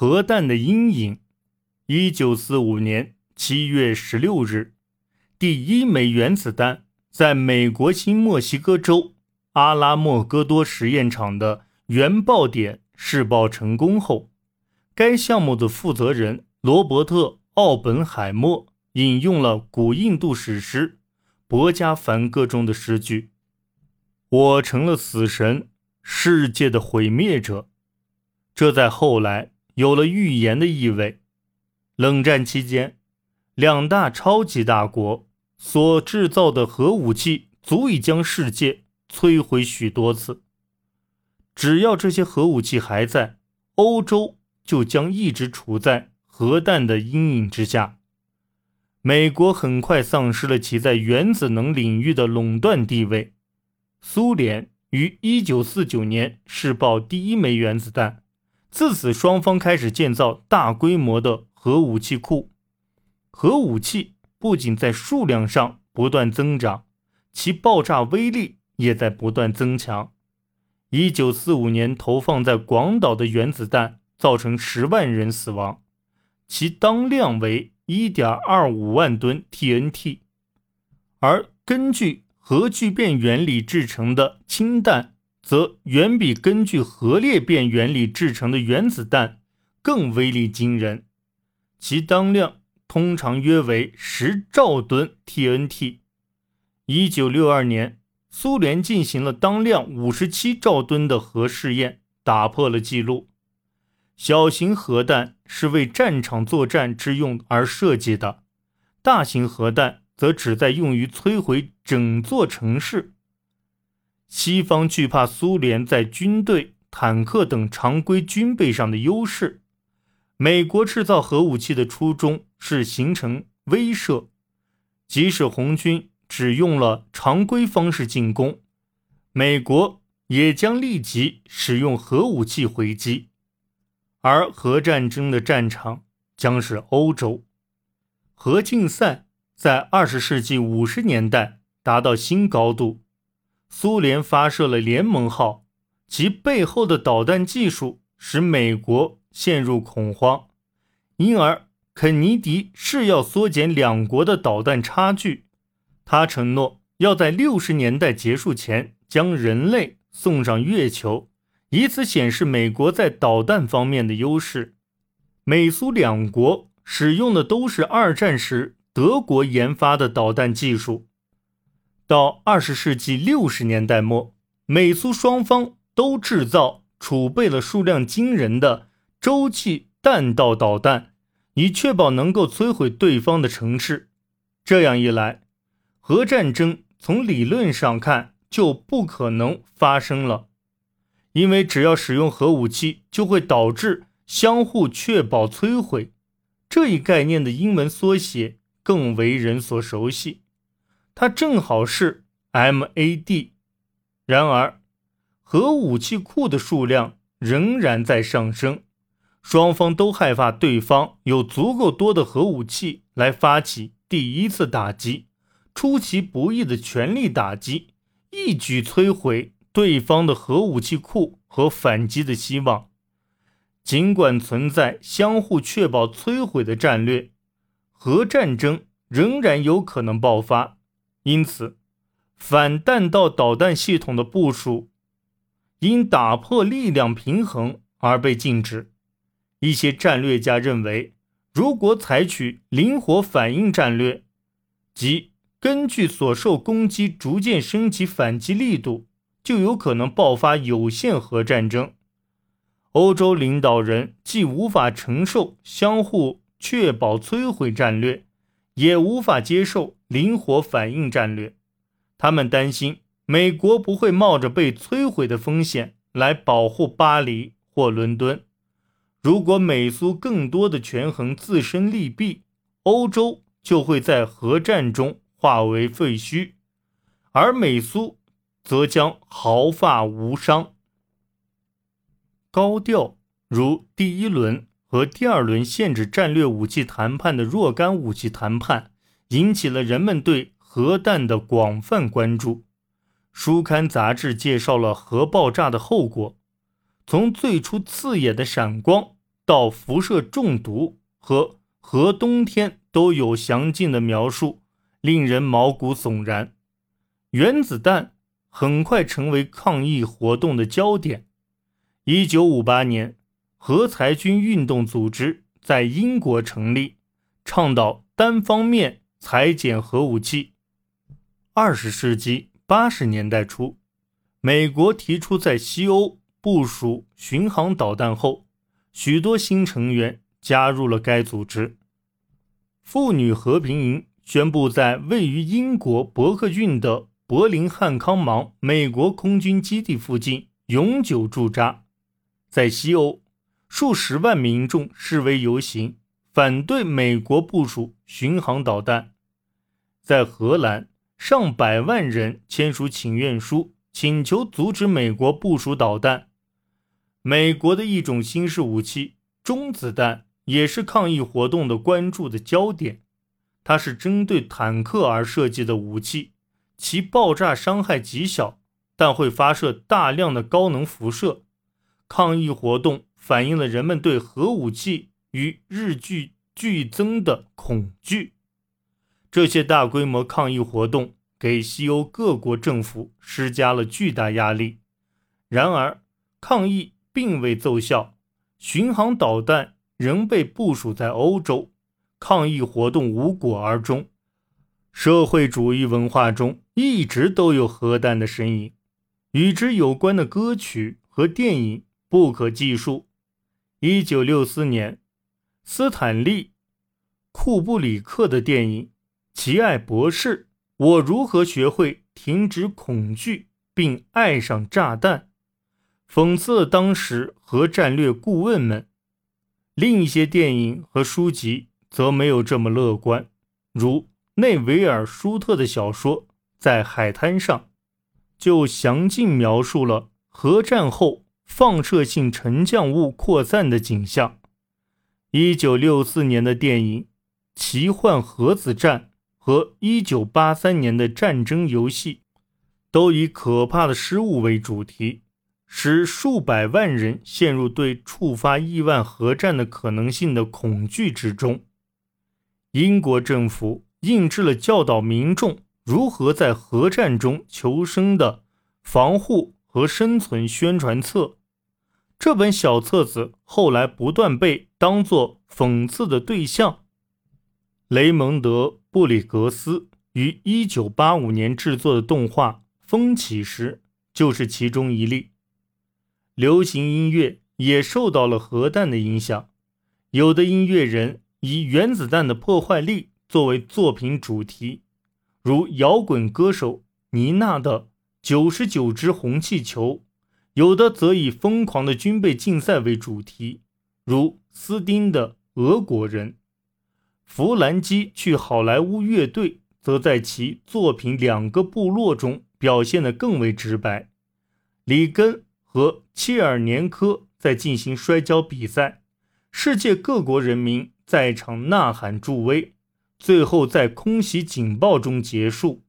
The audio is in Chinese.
核弹的阴影。一九四五年七月十六日，第一枚原子弹在美国新墨西哥州阿拉莫戈多实验场的原爆点试爆成功后，该项目的负责人罗伯特·奥本海默引用了古印度史诗《博加梵歌》中的诗句：“我成了死神，世界的毁灭者。”这在后来。有了预言的意味。冷战期间，两大超级大国所制造的核武器足以将世界摧毁许多次。只要这些核武器还在，欧洲就将一直处在核弹的阴影之下。美国很快丧失了其在原子能领域的垄断地位。苏联于1949年试爆第一枚原子弹。自此，双方开始建造大规模的核武器库。核武器不仅在数量上不断增长，其爆炸威力也在不断增强。一九四五年投放在广岛的原子弹造成十万人死亡，其当量为一点二五万吨 TNT，而根据核聚变原理制成的氢弹。则远比根据核裂变原理制成的原子弹更威力惊人，其当量通常约为十兆吨 TNT。一九六二年，苏联进行了当量五十七兆吨的核试验，打破了记录。小型核弹是为战场作战之用而设计的，大型核弹则旨在用于摧毁整座城市。西方惧怕苏联在军队、坦克等常规军备上的优势。美国制造核武器的初衷是形成威慑，即使红军只用了常规方式进攻，美国也将立即使用核武器回击。而核战争的战场将是欧洲。核竞赛在二十世纪五十年代达到新高度。苏联发射了联盟号，其背后的导弹技术使美国陷入恐慌，因而肯尼迪誓要缩减两国的导弹差距。他承诺要在六十年代结束前将人类送上月球，以此显示美国在导弹方面的优势。美苏两国使用的都是二战时德国研发的导弹技术。到二十世纪六十年代末，美苏双方都制造储备了数量惊人的洲际弹道导弹，以确保能够摧毁对方的城市。这样一来，核战争从理论上看就不可能发生了，因为只要使用核武器，就会导致相互确保摧毁。这一概念的英文缩写更为人所熟悉。它正好是 MAD，然而核武器库的数量仍然在上升，双方都害怕对方有足够多的核武器来发起第一次打击，出其不意的全力打击，一举摧毁对方的核武器库和反击的希望。尽管存在相互确保摧毁的战略，核战争仍然有可能爆发。因此，反弹道导弹系统的部署因打破力量平衡而被禁止。一些战略家认为，如果采取灵活反应战略，即根据所受攻击逐渐升级反击力度，就有可能爆发有限核战争。欧洲领导人既无法承受相互确保摧毁战略，也无法接受。灵活反应战略，他们担心美国不会冒着被摧毁的风险来保护巴黎或伦敦。如果美苏更多的权衡自身利弊，欧洲就会在核战中化为废墟，而美苏则将毫发无伤。高调如第一轮和第二轮限制战略武器谈判的若干武器谈判。引起了人们对核弹的广泛关注。书刊杂志介绍了核爆炸的后果，从最初刺眼的闪光到辐射中毒和核冬天都有详尽的描述，令人毛骨悚然。原子弹很快成为抗议活动的焦点。一九五八年，核裁军运动组织在英国成立，倡导单方面裁减核武器。二十世纪八十年代初，美国提出在西欧部署巡航导弹后，许多新成员加入了该组织。妇女和平营宣布在位于英国伯克郡的柏林汉康芒美国空军基地附近永久驻扎。在西欧，数十万民众示威游行，反对美国部署巡航导弹。在荷兰，上百万人签署请愿书，请求阻止美国部署导弹。美国的一种新式武器——中子弹，也是抗议活动的关注的焦点。它是针对坦克而设计的武器，其爆炸伤害极小，但会发射大量的高能辐射。抗议活动反映了人们对核武器与日俱剧增的恐惧。这些大规模抗议活动给西欧各国政府施加了巨大压力。然而，抗议并未奏效，巡航导弹仍被部署在欧洲，抗议活动无果而终。社会主义文化中一直都有核弹的身影，与之有关的歌曲和电影。不可计数。一九六四年，斯坦利·库布里克的电影《奇爱博士：我如何学会停止恐惧并爱上炸弹》，讽刺了当时核战略顾问们。另一些电影和书籍则没有这么乐观，如内维尔·舒特的小说《在海滩上》，就详尽描述了核战后。放射性沉降物扩散的景象。一九六四年的电影《奇幻核子战》和一九八三年的战争游戏，都以可怕的失误为主题，使数百万人陷入对触发亿万核战的可能性的恐惧之中。英国政府印制了教导民众如何在核战中求生的防护和生存宣传册。这本小册子后来不断被当作讽刺的对象。雷蒙德·布里格斯于1985年制作的动画《风起时》就是其中一例。流行音乐也受到了核弹的影响，有的音乐人以原子弹的破坏力作为作品主题，如摇滚歌手妮娜的《九十九只红气球》。有的则以疯狂的军备竞赛为主题，如斯丁的《俄国人》；弗兰基去好莱坞乐队则在其作品《两个部落》中表现得更为直白。里根和切尔年科在进行摔跤比赛，世界各国人民在场呐喊助威，最后在空袭警报中结束。